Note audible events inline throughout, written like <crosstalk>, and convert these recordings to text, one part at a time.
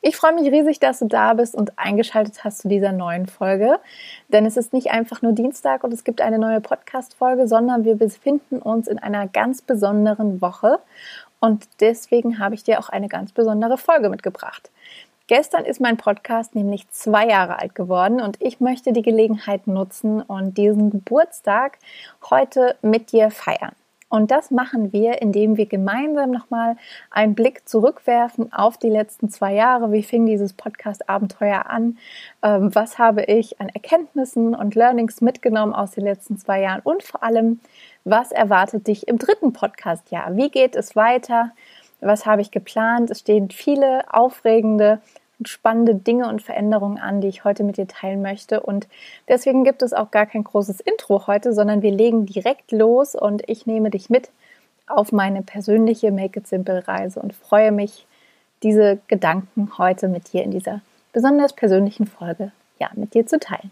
Ich freue mich riesig, dass du da bist und eingeschaltet hast zu dieser neuen Folge. Denn es ist nicht einfach nur Dienstag und es gibt eine neue Podcast-Folge, sondern wir befinden uns in einer ganz besonderen Woche. Und deswegen habe ich dir auch eine ganz besondere Folge mitgebracht. Gestern ist mein Podcast nämlich zwei Jahre alt geworden und ich möchte die Gelegenheit nutzen und diesen Geburtstag heute mit dir feiern. Und das machen wir, indem wir gemeinsam nochmal einen Blick zurückwerfen auf die letzten zwei Jahre. Wie fing dieses Podcast-Abenteuer an? Ähm, was habe ich an Erkenntnissen und Learnings mitgenommen aus den letzten zwei Jahren? Und vor allem, was erwartet dich im dritten Podcast-Jahr? Wie geht es weiter? Was habe ich geplant? Es stehen viele aufregende spannende Dinge und Veränderungen an, die ich heute mit dir teilen möchte. Und deswegen gibt es auch gar kein großes Intro heute, sondern wir legen direkt los und ich nehme dich mit auf meine persönliche Make It Simple Reise und freue mich, diese Gedanken heute mit dir in dieser besonders persönlichen Folge ja, mit dir zu teilen.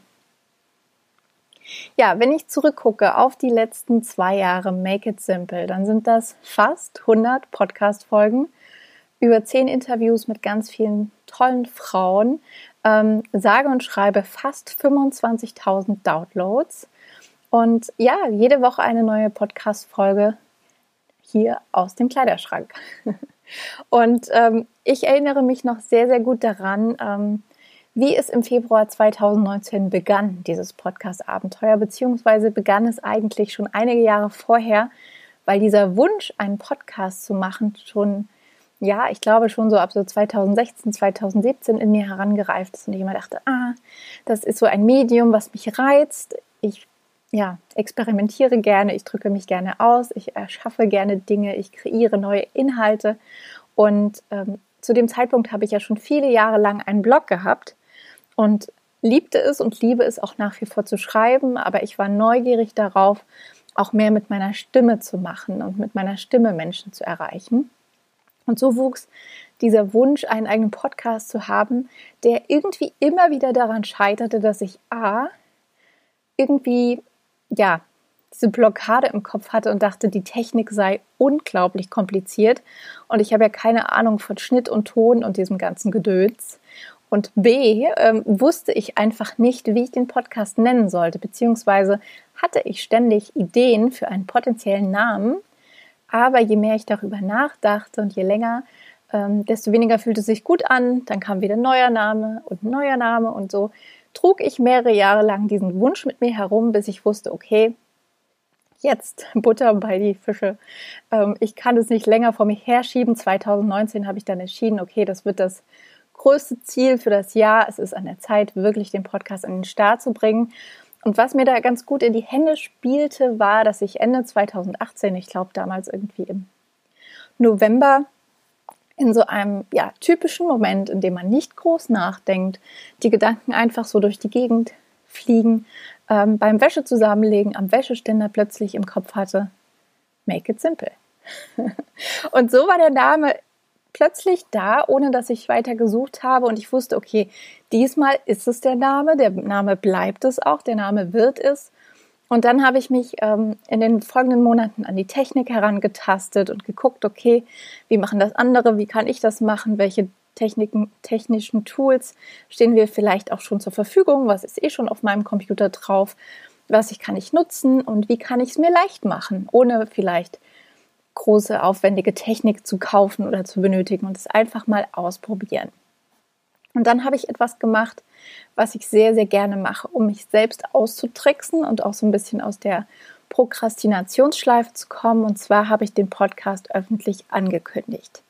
Ja, wenn ich zurückgucke auf die letzten zwei Jahre Make It Simple, dann sind das fast 100 Podcast-Folgen über zehn Interviews mit ganz vielen tollen Frauen, ähm, sage und schreibe fast 25.000 Downloads und ja, jede Woche eine neue Podcast-Folge hier aus dem Kleiderschrank. <laughs> und ähm, ich erinnere mich noch sehr, sehr gut daran, ähm, wie es im Februar 2019 begann, dieses Podcast-Abenteuer, beziehungsweise begann es eigentlich schon einige Jahre vorher, weil dieser Wunsch, einen Podcast zu machen, schon ja, ich glaube schon so ab so 2016, 2017 in mir herangereift ist und ich immer dachte, ah, das ist so ein Medium, was mich reizt. Ich ja, experimentiere gerne, ich drücke mich gerne aus, ich erschaffe gerne Dinge, ich kreiere neue Inhalte. Und ähm, zu dem Zeitpunkt habe ich ja schon viele Jahre lang einen Blog gehabt und liebte es und liebe es auch nach wie vor zu schreiben, aber ich war neugierig darauf, auch mehr mit meiner Stimme zu machen und mit meiner Stimme Menschen zu erreichen. Und so wuchs dieser Wunsch, einen eigenen Podcast zu haben, der irgendwie immer wieder daran scheiterte, dass ich A, irgendwie, ja, diese Blockade im Kopf hatte und dachte, die Technik sei unglaublich kompliziert und ich habe ja keine Ahnung von Schnitt und Ton und diesem ganzen Gedöns. Und B, ähm, wusste ich einfach nicht, wie ich den Podcast nennen sollte, beziehungsweise hatte ich ständig Ideen für einen potenziellen Namen, aber je mehr ich darüber nachdachte und je länger, ähm, desto weniger fühlte es sich gut an. Dann kam wieder ein neuer Name und ein neuer Name und so trug ich mehrere Jahre lang diesen Wunsch mit mir herum, bis ich wusste, okay, jetzt Butter bei die Fische. Ähm, ich kann es nicht länger vor mir herschieben. 2019 habe ich dann entschieden, okay, das wird das größte Ziel für das Jahr. Es ist an der Zeit, wirklich den Podcast an den Start zu bringen. Und was mir da ganz gut in die Hände spielte, war, dass ich Ende 2018, ich glaube damals irgendwie im November, in so einem ja, typischen Moment, in dem man nicht groß nachdenkt, die Gedanken einfach so durch die Gegend fliegen, ähm, beim Wäsche zusammenlegen, am Wäscheständer plötzlich im Kopf hatte, make it simple. <laughs> und so war der Name plötzlich da, ohne dass ich weiter gesucht habe. Und ich wusste, okay, diesmal ist es der Name, der Name bleibt es auch, der Name wird es. Und dann habe ich mich ähm, in den folgenden Monaten an die Technik herangetastet und geguckt, okay, wie machen das andere, wie kann ich das machen, welche Techniken, technischen Tools stehen wir vielleicht auch schon zur Verfügung, was ist eh schon auf meinem Computer drauf, was ich kann ich nutzen? Und wie kann ich es mir leicht machen, ohne vielleicht große, aufwendige Technik zu kaufen oder zu benötigen und es einfach mal ausprobieren. Und dann habe ich etwas gemacht, was ich sehr, sehr gerne mache, um mich selbst auszutricksen und auch so ein bisschen aus der Prokrastinationsschleife zu kommen. Und zwar habe ich den Podcast öffentlich angekündigt.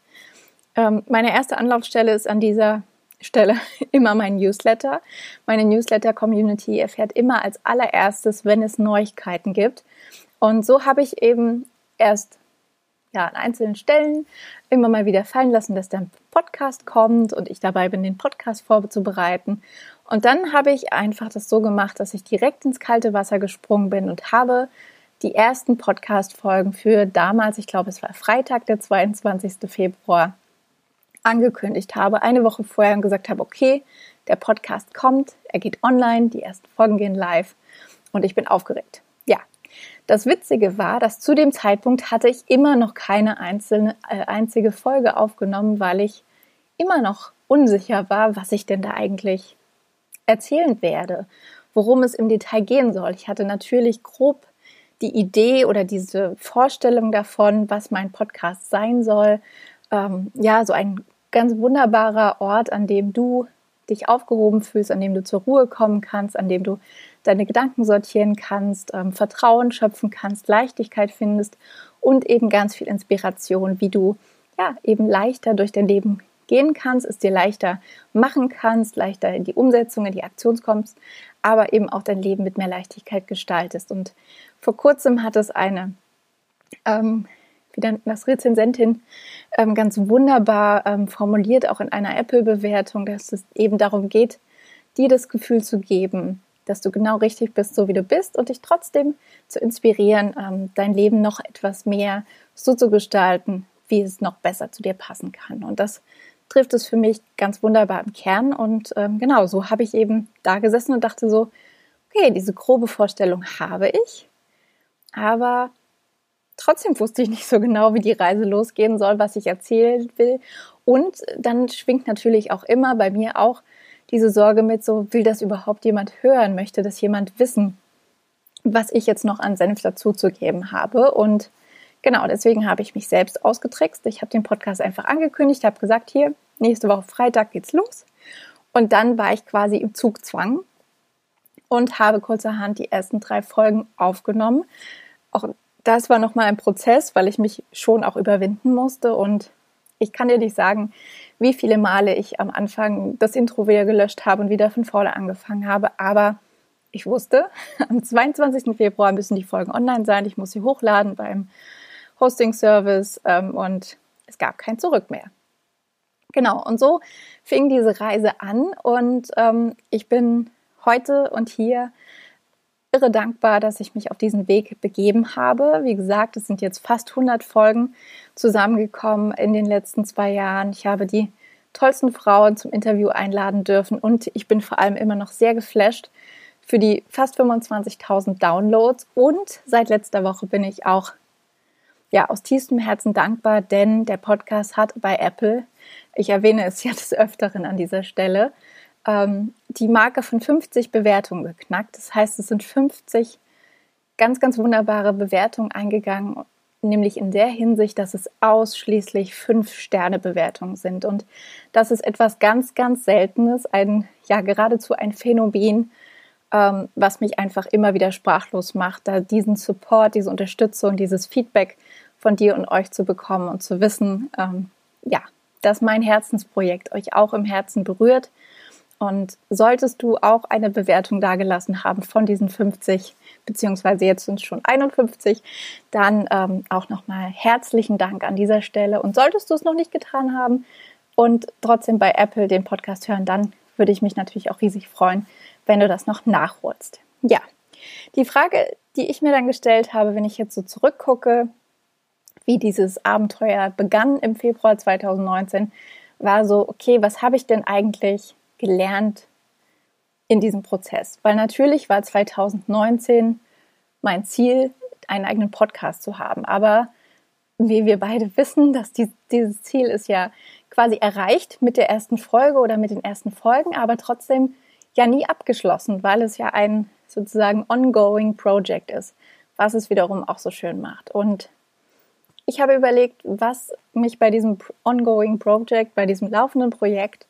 Ähm, meine erste Anlaufstelle ist an dieser Stelle <laughs> immer mein Newsletter. Meine Newsletter-Community erfährt immer als allererstes, wenn es Neuigkeiten gibt. Und so habe ich eben erst ja, an einzelnen Stellen immer mal wieder fallen lassen, dass der Podcast kommt und ich dabei bin, den Podcast vorzubereiten. Und dann habe ich einfach das so gemacht, dass ich direkt ins kalte Wasser gesprungen bin und habe die ersten Podcast-Folgen für damals, ich glaube, es war Freitag, der 22. Februar, angekündigt habe, eine Woche vorher und gesagt habe, okay, der Podcast kommt, er geht online, die ersten Folgen gehen live und ich bin aufgeregt. Das Witzige war, dass zu dem Zeitpunkt hatte ich immer noch keine einzelne, äh, einzige Folge aufgenommen, weil ich immer noch unsicher war, was ich denn da eigentlich erzählen werde, worum es im Detail gehen soll. Ich hatte natürlich grob die Idee oder diese Vorstellung davon, was mein Podcast sein soll. Ähm, ja, so ein ganz wunderbarer Ort, an dem du dich aufgehoben fühlst, an dem du zur Ruhe kommen kannst, an dem du deine Gedanken sortieren kannst, ähm, Vertrauen schöpfen kannst, Leichtigkeit findest und eben ganz viel Inspiration, wie du ja eben leichter durch dein Leben gehen kannst, es dir leichter machen kannst, leichter in die Umsetzung, in die Aktion kommst, aber eben auch dein Leben mit mehr Leichtigkeit gestaltest. Und vor kurzem hat es eine, ähm, wie dann das Rezensentin ähm, ganz wunderbar ähm, formuliert, auch in einer Apple-Bewertung, dass es eben darum geht, dir das Gefühl zu geben, dass du genau richtig bist, so wie du bist und dich trotzdem zu inspirieren, ähm, dein Leben noch etwas mehr so zu gestalten, wie es noch besser zu dir passen kann. Und das trifft es für mich ganz wunderbar im Kern. Und ähm, genau, so habe ich eben da gesessen und dachte so, okay, diese grobe Vorstellung habe ich, aber trotzdem wusste ich nicht so genau, wie die Reise losgehen soll, was ich erzählen will. Und dann schwingt natürlich auch immer bei mir auch diese Sorge mit, so will das überhaupt jemand hören, möchte das jemand wissen, was ich jetzt noch an Senf dazuzugeben habe. Und Genau, deswegen habe ich mich selbst ausgetrickst. Ich habe den Podcast einfach angekündigt, habe gesagt, hier, nächste Woche Freitag geht's los. Und dann war ich quasi im Zugzwang und habe kurzerhand die ersten drei Folgen aufgenommen. Auch das war nochmal ein Prozess, weil ich mich schon auch überwinden musste. Und ich kann dir nicht sagen, wie viele Male ich am Anfang das Intro wieder gelöscht habe und wieder von vorne angefangen habe. Aber ich wusste, <laughs> am 22. Februar müssen die Folgen online sein. Ich muss sie hochladen beim Hosting-Service ähm, und es gab kein Zurück mehr. Genau, und so fing diese Reise an und ähm, ich bin heute und hier irre dankbar, dass ich mich auf diesen Weg begeben habe. Wie gesagt, es sind jetzt fast 100 Folgen zusammengekommen in den letzten zwei Jahren. Ich habe die tollsten Frauen zum Interview einladen dürfen und ich bin vor allem immer noch sehr geflasht für die fast 25.000 Downloads und seit letzter Woche bin ich auch ja, aus tiefstem Herzen dankbar, denn der Podcast hat bei Apple, ich erwähne es ja des <laughs> Öfteren an dieser Stelle, ähm, die Marke von 50 Bewertungen geknackt. Das heißt, es sind 50 ganz, ganz wunderbare Bewertungen eingegangen, nämlich in der Hinsicht, dass es ausschließlich 5-Sterne-Bewertungen sind. Und das ist etwas ganz, ganz Seltenes, ein, ja, geradezu ein Phänomen, ähm, was mich einfach immer wieder sprachlos macht, da diesen Support, diese Unterstützung, dieses Feedback von dir und euch zu bekommen und zu wissen, ähm, ja, dass mein Herzensprojekt euch auch im Herzen berührt. Und solltest du auch eine Bewertung dagelassen haben von diesen 50, beziehungsweise jetzt sind es schon 51, dann ähm, auch nochmal herzlichen Dank an dieser Stelle. Und solltest du es noch nicht getan haben und trotzdem bei Apple den Podcast hören, dann würde ich mich natürlich auch riesig freuen, wenn du das noch nachholst. Ja, die Frage, die ich mir dann gestellt habe, wenn ich jetzt so zurückgucke, wie dieses Abenteuer begann im Februar 2019, war so, okay, was habe ich denn eigentlich gelernt in diesem Prozess? Weil natürlich war 2019 mein Ziel, einen eigenen Podcast zu haben. Aber wie wir beide wissen, dass die, dieses Ziel ist ja quasi erreicht mit der ersten Folge oder mit den ersten Folgen, aber trotzdem ja nie abgeschlossen, weil es ja ein sozusagen ongoing Project ist, was es wiederum auch so schön macht. Und ich habe überlegt, was mich bei diesem ongoing Project, bei diesem laufenden Projekt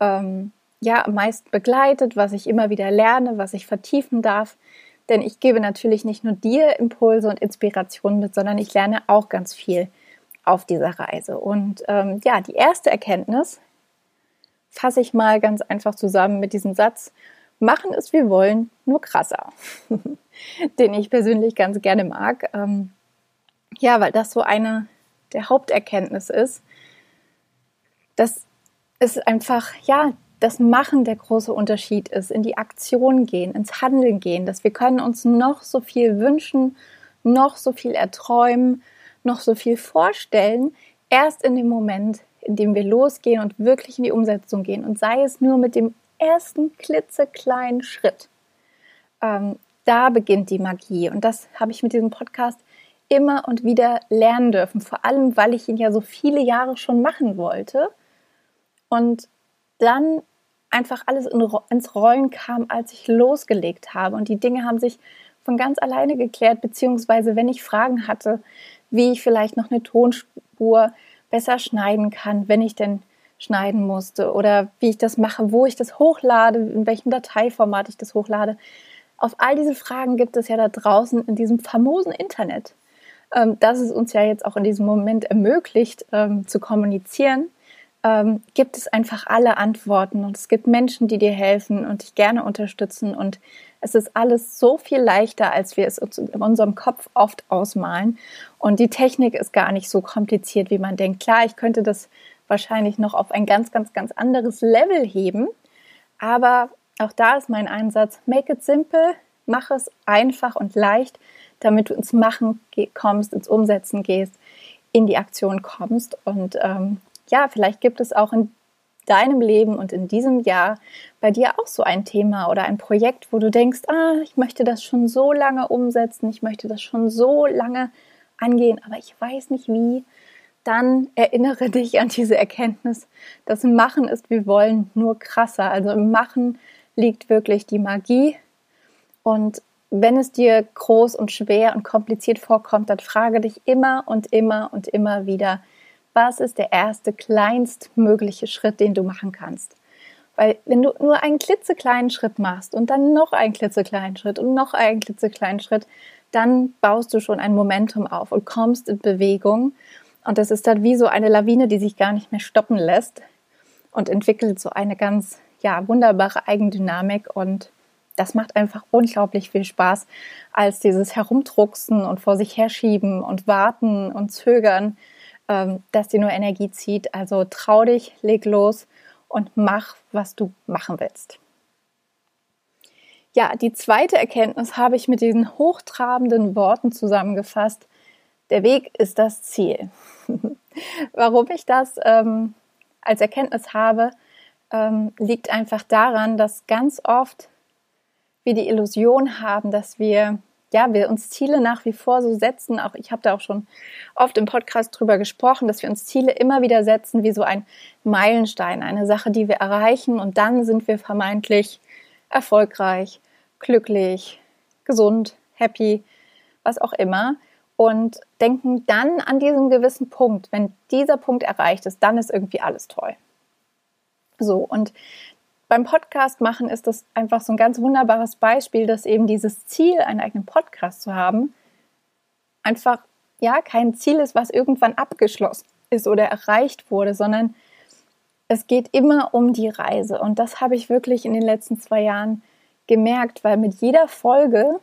ähm, ja meist begleitet, was ich immer wieder lerne, was ich vertiefen darf. Denn ich gebe natürlich nicht nur dir Impulse und Inspirationen mit, sondern ich lerne auch ganz viel auf dieser Reise. Und ähm, ja, die erste Erkenntnis fasse ich mal ganz einfach zusammen mit diesem Satz, machen es wir wollen, nur krasser, <laughs> den ich persönlich ganz gerne mag. Ähm, ja, weil das so eine der Haupterkenntnisse ist, dass es einfach, ja, das Machen der große Unterschied ist, in die Aktion gehen, ins Handeln gehen, dass wir können uns noch so viel wünschen, noch so viel erträumen, noch so viel vorstellen, erst in dem Moment, in dem wir losgehen und wirklich in die Umsetzung gehen. Und sei es nur mit dem ersten klitzekleinen Schritt. Ähm, da beginnt die Magie. Und das habe ich mit diesem Podcast immer und wieder lernen dürfen, vor allem weil ich ihn ja so viele Jahre schon machen wollte und dann einfach alles in, ins Rollen kam, als ich losgelegt habe. Und die Dinge haben sich von ganz alleine geklärt, beziehungsweise wenn ich Fragen hatte, wie ich vielleicht noch eine Tonspur besser schneiden kann, wenn ich denn schneiden musste oder wie ich das mache, wo ich das hochlade, in welchem Dateiformat ich das hochlade. Auf all diese Fragen gibt es ja da draußen in diesem famosen Internet, ähm, das es uns ja jetzt auch in diesem Moment ermöglicht, ähm, zu kommunizieren ähm, gibt es einfach alle Antworten und es gibt Menschen, die dir helfen und dich gerne unterstützen und es ist alles so viel leichter, als wir es uns in unserem Kopf oft ausmalen. Und die Technik ist gar nicht so kompliziert, wie man denkt. Klar, ich könnte das wahrscheinlich noch auf ein ganz, ganz, ganz anderes Level heben. Aber auch da ist mein Einsatz, make it simple, mach es einfach und leicht, damit du ins Machen kommst, ins Umsetzen gehst, in die Aktion kommst. Und ähm, ja, vielleicht gibt es auch in deinem Leben und in diesem Jahr bei dir auch so ein Thema oder ein Projekt, wo du denkst, ah, ich möchte das schon so lange umsetzen, ich möchte das schon so lange angehen, aber ich weiß nicht wie, dann erinnere dich an diese Erkenntnis. Das Machen ist wie wollen, nur krasser. Also im Machen liegt wirklich die Magie. Und wenn es dir groß und schwer und kompliziert vorkommt, dann frage dich immer und immer und immer wieder, was ist der erste kleinstmögliche Schritt, den du machen kannst. Weil wenn du nur einen klitzekleinen Schritt machst und dann noch einen klitzekleinen Schritt und noch einen klitzekleinen Schritt, dann baust du schon ein Momentum auf und kommst in Bewegung. Und das ist dann wie so eine Lawine, die sich gar nicht mehr stoppen lässt und entwickelt so eine ganz, ja, wunderbare Eigendynamik und das macht einfach unglaublich viel Spaß, als dieses Herumdrucksen und vor sich herschieben und warten und zögern ähm, dass die nur Energie zieht. Also trau dich, leg los und mach, was du machen willst. Ja, die zweite Erkenntnis habe ich mit diesen hochtrabenden Worten zusammengefasst. Der Weg ist das Ziel. <laughs> Warum ich das ähm, als Erkenntnis habe, ähm, liegt einfach daran, dass ganz oft wir die Illusion haben, dass wir ja, wir uns Ziele nach wie vor so setzen. Auch ich habe da auch schon oft im Podcast drüber gesprochen, dass wir uns Ziele immer wieder setzen wie so ein Meilenstein, eine Sache, die wir erreichen und dann sind wir vermeintlich erfolgreich, glücklich, gesund, happy, was auch immer und denken dann an diesen gewissen Punkt, wenn dieser Punkt erreicht ist, dann ist irgendwie alles toll. So, und beim Podcast machen ist das einfach so ein ganz wunderbares Beispiel, dass eben dieses Ziel, einen eigenen Podcast zu haben, einfach ja kein Ziel ist, was irgendwann abgeschlossen ist oder erreicht wurde, sondern es geht immer um die Reise. Und das habe ich wirklich in den letzten zwei Jahren gemerkt, weil mit jeder Folge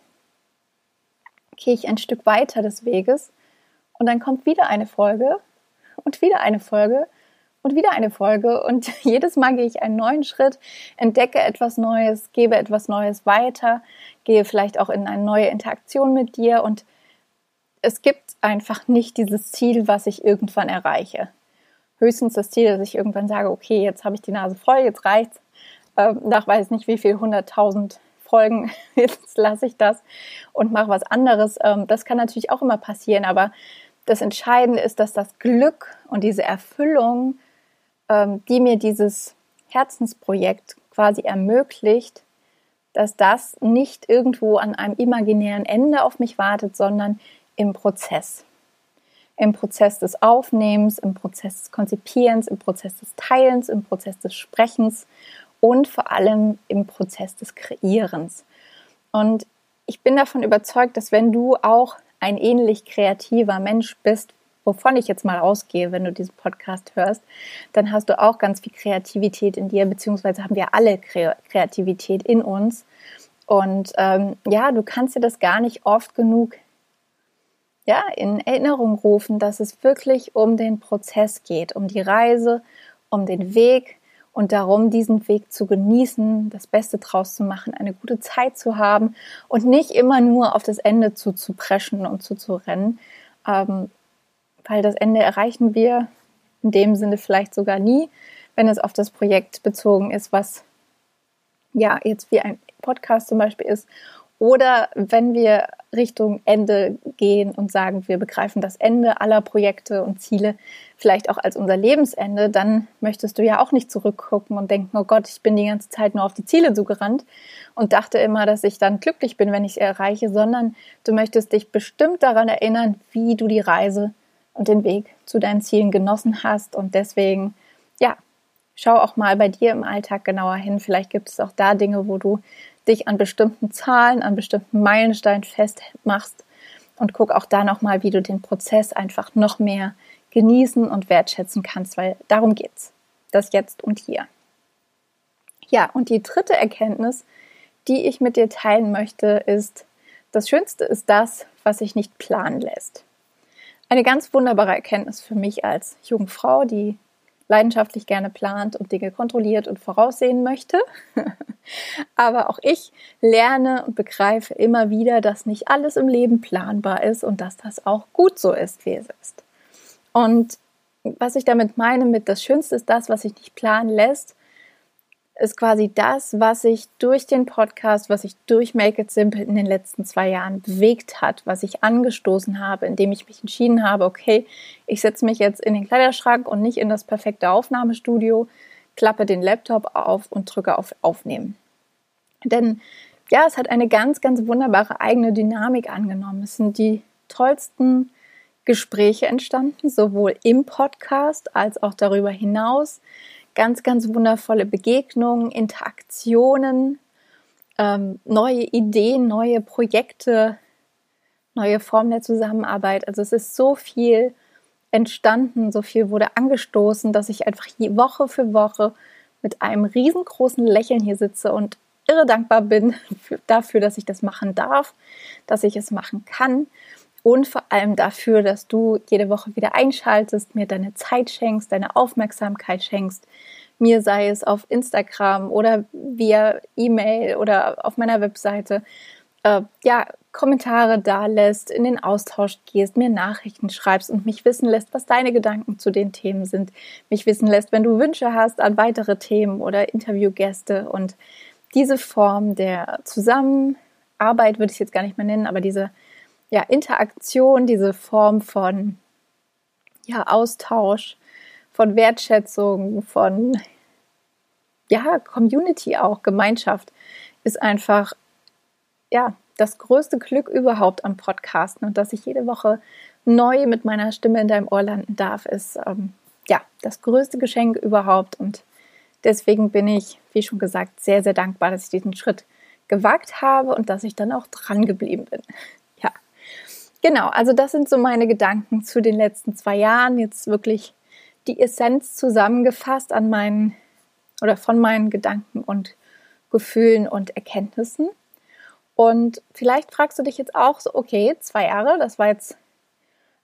gehe ich ein Stück weiter des Weges und dann kommt wieder eine Folge und wieder eine Folge und wieder eine Folge. Und <laughs> jedes Mal gehe ich einen neuen Schritt, entdecke etwas Neues, gebe etwas Neues weiter, gehe vielleicht auch in eine neue Interaktion mit dir. Und es gibt einfach nicht dieses Ziel, was ich irgendwann erreiche. Höchstens das Ziel, dass ich irgendwann sage, okay, jetzt habe ich die Nase voll, jetzt reicht's. Ähm, nach weiß nicht wie viel, hunderttausend Folgen, <laughs> jetzt lasse ich das und mache was anderes. Ähm, das kann natürlich auch immer passieren, aber das Entscheidende ist, dass das Glück und diese Erfüllung ähm, die mir dieses Herzensprojekt quasi ermöglicht, dass das nicht irgendwo an einem imaginären Ende auf mich wartet, sondern im Prozess. Im Prozess des Aufnehmens, im Prozess des Konzipierens, im Prozess des Teilens, im Prozess des Sprechens und vor allem im Prozess des Kreierens. Und ich bin davon überzeugt, dass wenn du auch ein ähnlich kreativer Mensch bist wovon ich jetzt mal ausgehe, wenn du diesen Podcast hörst, dann hast du auch ganz viel Kreativität in dir, beziehungsweise haben wir alle Kreativität in uns. Und ähm, ja, du kannst dir das gar nicht oft genug ja, in Erinnerung rufen, dass es wirklich um den Prozess geht, um die Reise, um den Weg, und darum, diesen Weg zu genießen, das Beste draus zu machen, eine gute Zeit zu haben und nicht immer nur auf das Ende zuzupreschen und zuzurennen, ähm, weil das Ende erreichen wir in dem Sinne vielleicht sogar nie, wenn es auf das Projekt bezogen ist, was ja jetzt wie ein Podcast zum Beispiel ist. Oder wenn wir Richtung Ende gehen und sagen, wir begreifen das Ende aller Projekte und Ziele vielleicht auch als unser Lebensende, dann möchtest du ja auch nicht zurückgucken und denken, oh Gott, ich bin die ganze Zeit nur auf die Ziele zugerannt und dachte immer, dass ich dann glücklich bin, wenn ich sie erreiche, sondern du möchtest dich bestimmt daran erinnern, wie du die Reise und den Weg zu deinen Zielen genossen hast und deswegen, ja, schau auch mal bei dir im Alltag genauer hin. Vielleicht gibt es auch da Dinge, wo du dich an bestimmten Zahlen, an bestimmten Meilensteinen festmachst und guck auch da nochmal, wie du den Prozess einfach noch mehr genießen und wertschätzen kannst, weil darum geht's. Das Jetzt und Hier. Ja, und die dritte Erkenntnis, die ich mit dir teilen möchte, ist, das Schönste ist das, was sich nicht planen lässt. Eine ganz wunderbare Erkenntnis für mich als junge Frau, die leidenschaftlich gerne plant und Dinge kontrolliert und voraussehen möchte. <laughs> Aber auch ich lerne und begreife immer wieder, dass nicht alles im Leben planbar ist und dass das auch gut so ist, wie es ist. Und was ich damit meine, mit das Schönste ist das, was sich nicht planen lässt, ist quasi das, was sich durch den Podcast, was sich durch Make It Simple in den letzten zwei Jahren bewegt hat, was ich angestoßen habe, indem ich mich entschieden habe, okay, ich setze mich jetzt in den Kleiderschrank und nicht in das perfekte Aufnahmestudio, klappe den Laptop auf und drücke auf Aufnehmen. Denn ja, es hat eine ganz, ganz wunderbare eigene Dynamik angenommen. Es sind die tollsten Gespräche entstanden, sowohl im Podcast als auch darüber hinaus ganz, ganz wundervolle Begegnungen, Interaktionen, ähm, neue Ideen, neue Projekte, neue Formen der Zusammenarbeit. Also es ist so viel entstanden, so viel wurde angestoßen, dass ich einfach Woche für Woche mit einem riesengroßen Lächeln hier sitze und irre dankbar bin <laughs> dafür, dass ich das machen darf, dass ich es machen kann und vor allem dafür, dass du jede Woche wieder einschaltest, mir deine Zeit schenkst, deine Aufmerksamkeit schenkst, mir sei es auf Instagram oder via E-Mail oder auf meiner Webseite, äh, ja, Kommentare da lässt, in den Austausch gehst, mir Nachrichten schreibst und mich wissen lässt, was deine Gedanken zu den Themen sind, mich wissen lässt, wenn du Wünsche hast an weitere Themen oder Interviewgäste. Und diese Form der Zusammenarbeit würde ich jetzt gar nicht mehr nennen, aber diese ja, Interaktion, diese Form von ja, Austausch, von Wertschätzung, von ja, Community auch, Gemeinschaft, ist einfach ja, das größte Glück überhaupt am Podcasten und dass ich jede Woche neu mit meiner Stimme in deinem Ohr landen darf, ist ähm, ja das größte Geschenk überhaupt und deswegen bin ich, wie schon gesagt, sehr, sehr dankbar, dass ich diesen Schritt gewagt habe und dass ich dann auch dran geblieben bin. Genau, also das sind so meine Gedanken zu den letzten zwei Jahren. Jetzt wirklich die Essenz zusammengefasst an meinen oder von meinen Gedanken und Gefühlen und Erkenntnissen. Und vielleicht fragst du dich jetzt auch so, okay, zwei Jahre, das war jetzt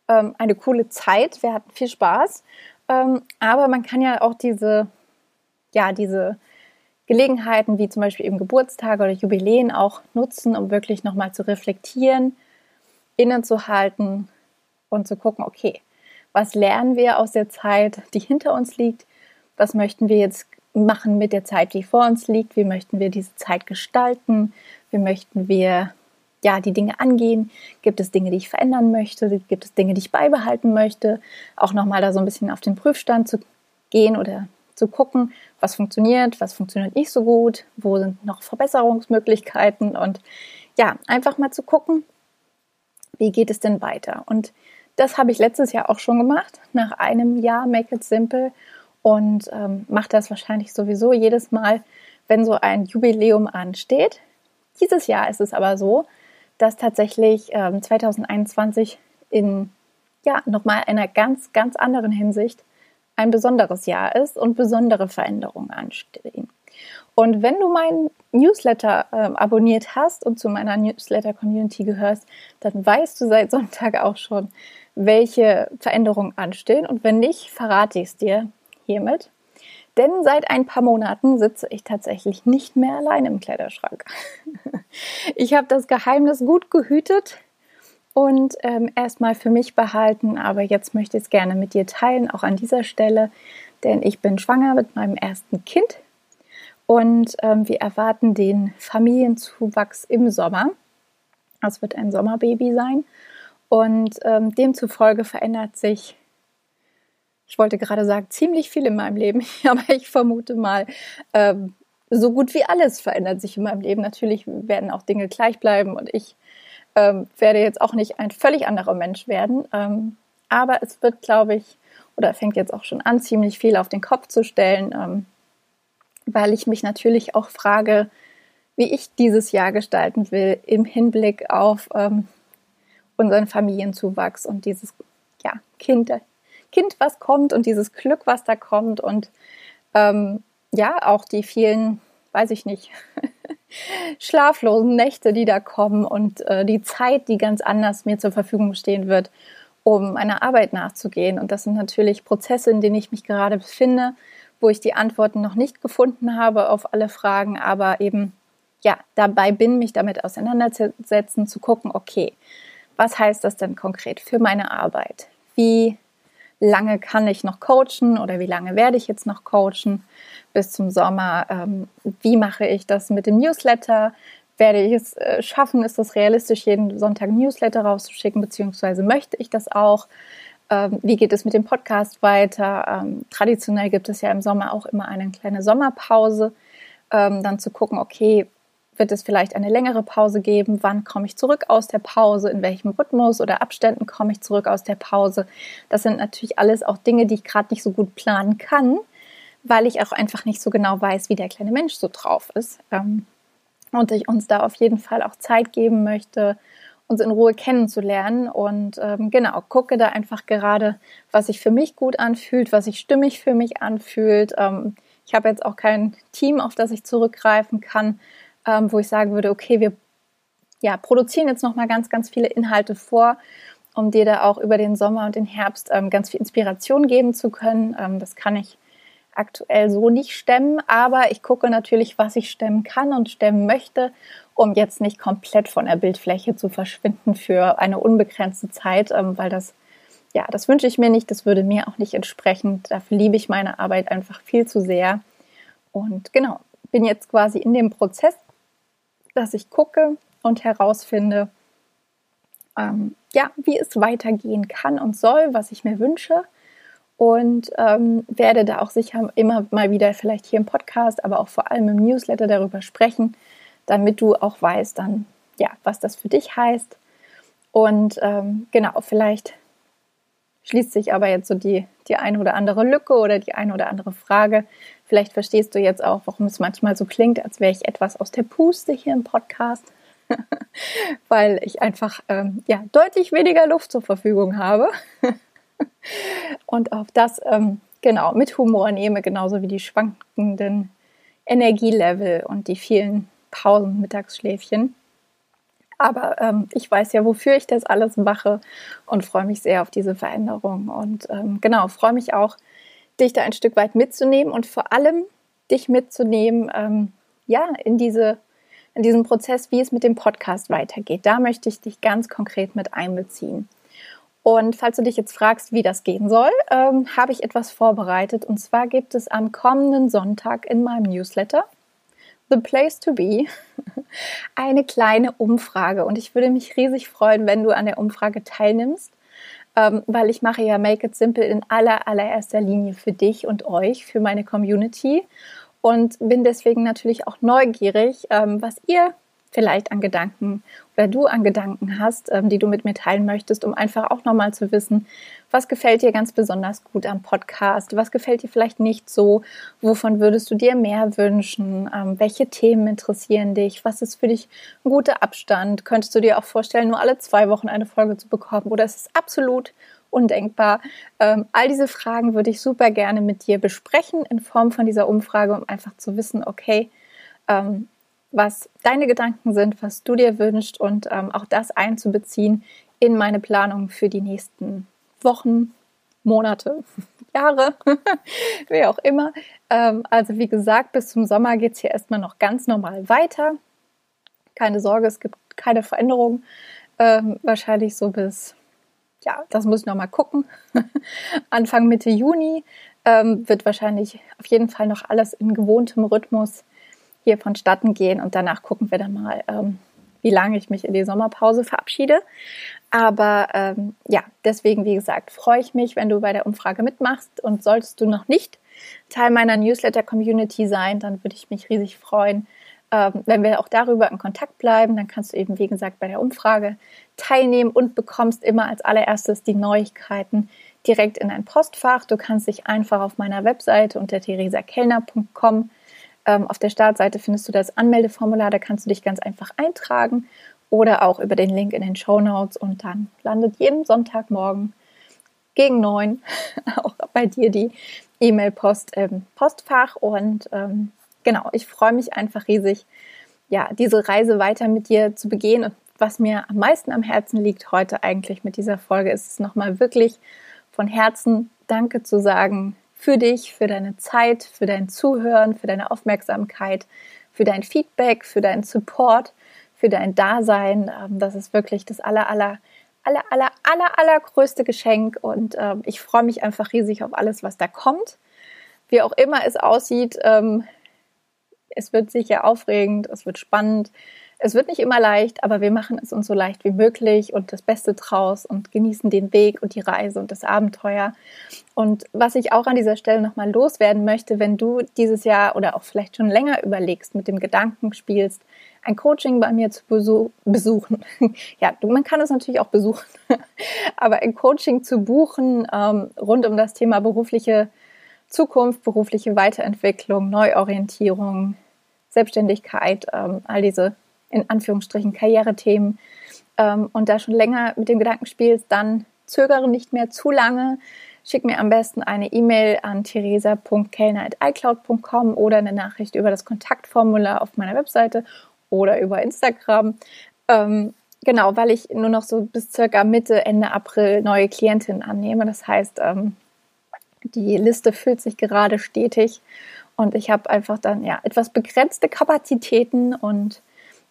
ähm, eine coole Zeit, wir hatten viel Spaß. Ähm, aber man kann ja auch diese, ja, diese Gelegenheiten wie zum Beispiel eben Geburtstage oder Jubiläen auch nutzen, um wirklich nochmal zu reflektieren, innezuhalten und zu gucken, okay, was lernen wir aus der Zeit, die hinter uns liegt? Was möchten wir jetzt machen mit der Zeit, die vor uns liegt? Wie möchten wir diese Zeit gestalten? Wie möchten wir ja, die Dinge angehen? Gibt es Dinge, die ich verändern möchte? Gibt es Dinge, die ich beibehalten möchte? Auch nochmal da so ein bisschen auf den Prüfstand zu gehen oder zu gucken, was funktioniert, was funktioniert nicht so gut, wo sind noch Verbesserungsmöglichkeiten und ja, einfach mal zu gucken, wie geht es denn weiter? Und das habe ich letztes Jahr auch schon gemacht, nach einem Jahr Make It Simple und ähm, mache das wahrscheinlich sowieso jedes Mal, wenn so ein Jubiläum ansteht. Dieses Jahr ist es aber so, dass tatsächlich ähm, 2021 in ja nochmal einer ganz, ganz anderen Hinsicht ein besonderes Jahr ist und besondere Veränderungen anstehen. Und wenn du meinen Newsletter äh, abonniert hast und zu meiner Newsletter-Community gehörst, dann weißt du seit Sonntag auch schon, welche Veränderungen anstehen. Und wenn nicht, verrate ich es dir hiermit. Denn seit ein paar Monaten sitze ich tatsächlich nicht mehr allein im Kleiderschrank. <laughs> Ich habe das Geheimnis gut gehütet und ähm, erstmal für mich behalten, aber jetzt möchte ich es gerne mit dir teilen, auch an dieser Stelle, denn ich bin schwanger mit meinem ersten Kind und ähm, wir erwarten den Familienzuwachs im Sommer. Das wird ein Sommerbaby sein und ähm, demzufolge verändert sich ich wollte gerade sagen, ziemlich viel in meinem Leben, <laughs> aber ich vermute mal, ähm, so gut wie alles verändert sich in meinem Leben. Natürlich werden auch Dinge gleich bleiben und ich ähm, werde jetzt auch nicht ein völlig anderer Mensch werden. Ähm, aber es wird, glaube ich, oder fängt jetzt auch schon an, ziemlich viel auf den Kopf zu stellen, ähm, weil ich mich natürlich auch frage, wie ich dieses Jahr gestalten will im Hinblick auf ähm, unseren Familienzuwachs und dieses ja, Kind, Kind, was kommt und dieses Glück, was da kommt und ähm, ja, auch die vielen, weiß ich nicht, <laughs> schlaflosen Nächte, die da kommen und äh, die Zeit, die ganz anders mir zur Verfügung stehen wird, um meiner Arbeit nachzugehen. Und das sind natürlich Prozesse, in denen ich mich gerade befinde, wo ich die Antworten noch nicht gefunden habe auf alle Fragen, aber eben ja, dabei bin, mich damit auseinanderzusetzen, zu gucken, okay, was heißt das denn konkret für meine Arbeit? Wie lange kann ich noch coachen oder wie lange werde ich jetzt noch coachen bis zum Sommer? Ähm, wie mache ich das mit dem Newsletter? Werde ich es äh, schaffen? Ist das realistisch, jeden Sonntag Newsletter rauszuschicken, beziehungsweise möchte ich das auch? Ähm, wie geht es mit dem Podcast weiter? Ähm, traditionell gibt es ja im Sommer auch immer eine kleine Sommerpause. Ähm, dann zu gucken, okay, wird es vielleicht eine längere Pause geben? Wann komme ich zurück aus der Pause? In welchem Rhythmus oder Abständen komme ich zurück aus der Pause? Das sind natürlich alles auch Dinge, die ich gerade nicht so gut planen kann, weil ich auch einfach nicht so genau weiß, wie der kleine Mensch so drauf ist. Ähm, und ich uns da auf jeden Fall auch Zeit geben möchte, uns in Ruhe kennenzulernen. Und ähm, genau, gucke da einfach gerade, was sich für mich gut anfühlt, was sich stimmig für mich anfühlt. Ähm, ich habe jetzt auch kein Team, auf das ich zurückgreifen kann, ähm, wo ich sagen würde, okay, wir ja, produzieren jetzt nochmal ganz, ganz viele Inhalte vor, um dir da auch über den Sommer und den Herbst ähm, ganz viel Inspiration geben zu können. Ähm, das kann ich aktuell so nicht stemmen, aber ich gucke natürlich, was ich stemmen kann und stemmen möchte, um jetzt nicht komplett von der Bildfläche zu verschwinden für eine unbegrenzte Zeit, ähm, weil das ja, das wünsche ich mir nicht, das würde mir auch nicht entsprechen. Dafür liebe ich meine Arbeit einfach viel zu sehr. Und genau, bin jetzt quasi in dem Prozess dass ich gucke und herausfinde, ähm, ja, wie es weitergehen kann und soll, was ich mir wünsche. Und ähm, werde da auch sicher immer mal wieder vielleicht hier im Podcast, aber auch vor allem im Newsletter darüber sprechen, damit du auch weißt dann, ja, was das für dich heißt. Und ähm, genau, vielleicht schließt sich aber jetzt so die, die eine oder andere Lücke oder die eine oder andere Frage. Vielleicht verstehst du jetzt auch, warum es manchmal so klingt, als wäre ich etwas aus der Puste hier im Podcast, <laughs> weil ich einfach ähm, ja, deutlich weniger Luft zur Verfügung habe und auf das ähm, genau mit Humor nehme, genauso wie die schwankenden Energielevel und die vielen Pausen, Mittagsschläfchen. Aber ähm, ich weiß ja, wofür ich das alles mache und freue mich sehr auf diese Veränderung. Und ähm, genau, freue mich auch, dich da ein Stück weit mitzunehmen und vor allem dich mitzunehmen, ähm, ja, in diese in diesem Prozess, wie es mit dem Podcast weitergeht. Da möchte ich dich ganz konkret mit einbeziehen. Und falls du dich jetzt fragst, wie das gehen soll, ähm, habe ich etwas vorbereitet. Und zwar gibt es am kommenden Sonntag in meinem Newsletter The Place to Be <laughs> eine kleine Umfrage. Und ich würde mich riesig freuen, wenn du an der Umfrage teilnimmst, ähm, weil ich mache ja Make It Simple in aller, allererster Linie für dich und euch, für meine Community. Und bin deswegen natürlich auch neugierig, ähm, was ihr vielleicht an Gedanken oder du an Gedanken hast, ähm, die du mit mir teilen möchtest, um einfach auch nochmal zu wissen, was gefällt dir ganz besonders gut am Podcast, was gefällt dir vielleicht nicht so, wovon würdest du dir mehr wünschen, ähm, welche Themen interessieren dich, was ist für dich ein guter Abstand, könntest du dir auch vorstellen, nur alle zwei Wochen eine Folge zu bekommen? Oder ist es absolut undenkbar? Ähm, all diese Fragen würde ich super gerne mit dir besprechen in Form von dieser Umfrage, um einfach zu wissen, okay, was deine Gedanken sind, was du dir wünschst und ähm, auch das einzubeziehen in meine Planung für die nächsten Wochen, Monate, <laughs> Jahre, <laughs> wie auch immer. Ähm, also wie gesagt, bis zum Sommer geht es hier erstmal noch ganz normal weiter. Keine Sorge, es gibt keine Veränderung. Ähm, wahrscheinlich so bis, ja, das muss ich noch mal gucken. <laughs> Anfang Mitte Juni ähm, wird wahrscheinlich auf jeden Fall noch alles in gewohntem Rhythmus hier vonstatten gehen und danach gucken wir dann mal, ähm, wie lange ich mich in die Sommerpause verabschiede. Aber ähm, ja, deswegen, wie gesagt, freue ich mich, wenn du bei der Umfrage mitmachst und solltest du noch nicht Teil meiner Newsletter-Community sein, dann würde ich mich riesig freuen, ähm, wenn wir auch darüber in Kontakt bleiben. Dann kannst du eben, wie gesagt, bei der Umfrage teilnehmen und bekommst immer als allererstes die Neuigkeiten direkt in dein Postfach. Du kannst dich einfach auf meiner Webseite unter theresakellner.com ähm, auf der Startseite findest du das Anmeldeformular, da kannst du dich ganz einfach eintragen oder auch über den Link in den Show Notes und dann landet jeden Sonntagmorgen gegen neun <laughs> auch bei dir die E-Mail-Post im Postfach und ähm, genau, ich freue mich einfach riesig, ja, diese Reise weiter mit dir zu begehen und was mir am meisten am Herzen liegt heute eigentlich mit dieser Folge ist es nochmal wirklich von Herzen Danke zu sagen für dich, für deine Zeit, für dein Zuhören, für deine Aufmerksamkeit, für dein Feedback, für deinen Support, für dein Dasein. Ähm, das ist wirklich das aller, aller, aller, aller, aller, allergrößte Geschenk und ähm, ich freue mich einfach riesig auf alles, was da kommt. Wie auch immer es aussieht, ähm, es wird sicher aufregend, es wird spannend. Es wird nicht immer leicht, aber wir machen es uns so leicht wie möglich und das Beste draus und genießen den Weg und die Reise und das Abenteuer. Und was ich auch an dieser Stelle nochmal loswerden möchte, wenn du dieses Jahr oder auch vielleicht schon länger überlegst, mit dem Gedanken spielst, ein Coaching bei mir zu besuchen. <laughs> ja, man kann es natürlich auch besuchen, <laughs> aber ein Coaching zu buchen ähm, rund um das Thema berufliche Zukunft, berufliche Weiterentwicklung, Neuorientierung, Selbstständigkeit, ähm, all diese in Anführungsstrichen Karrierethemen ähm, und da schon länger mit dem Gedanken spielst, dann zögere nicht mehr zu lange. Schick mir am besten eine E-Mail an theresa.kellner.icloud.com oder eine Nachricht über das Kontaktformular auf meiner Webseite oder über Instagram. Ähm, genau, weil ich nur noch so bis circa Mitte, Ende April neue Klientinnen annehme. Das heißt, ähm, die Liste füllt sich gerade stetig und ich habe einfach dann ja etwas begrenzte Kapazitäten und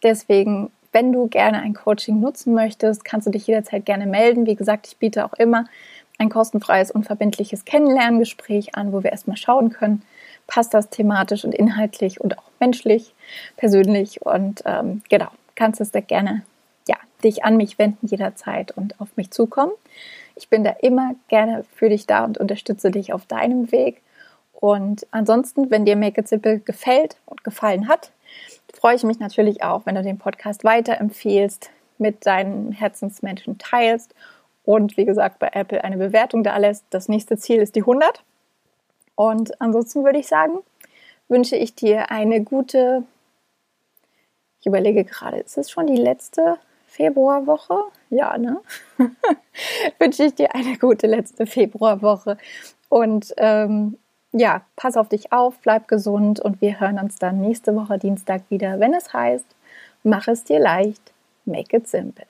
Deswegen, wenn du gerne ein Coaching nutzen möchtest, kannst du dich jederzeit gerne melden. Wie gesagt, ich biete auch immer ein kostenfreies, unverbindliches Kennenlerngespräch an, wo wir erstmal schauen können, passt das thematisch und inhaltlich und auch menschlich, persönlich. Und ähm, genau, kannst es da gerne ja, dich an mich wenden jederzeit und auf mich zukommen. Ich bin da immer gerne für dich da und unterstütze dich auf deinem Weg. Und ansonsten, wenn dir Make It Simple gefällt und gefallen hat, freue ich mich natürlich auch, wenn du den Podcast weiterempfehlst, mit deinen Herzensmenschen teilst und wie gesagt bei Apple eine Bewertung da lässt. Das nächste Ziel ist die 100. Und ansonsten würde ich sagen, wünsche ich dir eine gute, ich überlege gerade, ist es schon die letzte Februarwoche? Ja, ne? <laughs> wünsche ich dir eine gute letzte Februarwoche und ähm, ja, pass auf dich auf, bleib gesund und wir hören uns dann nächste Woche Dienstag wieder, wenn es heißt, mach es dir leicht, make it simple.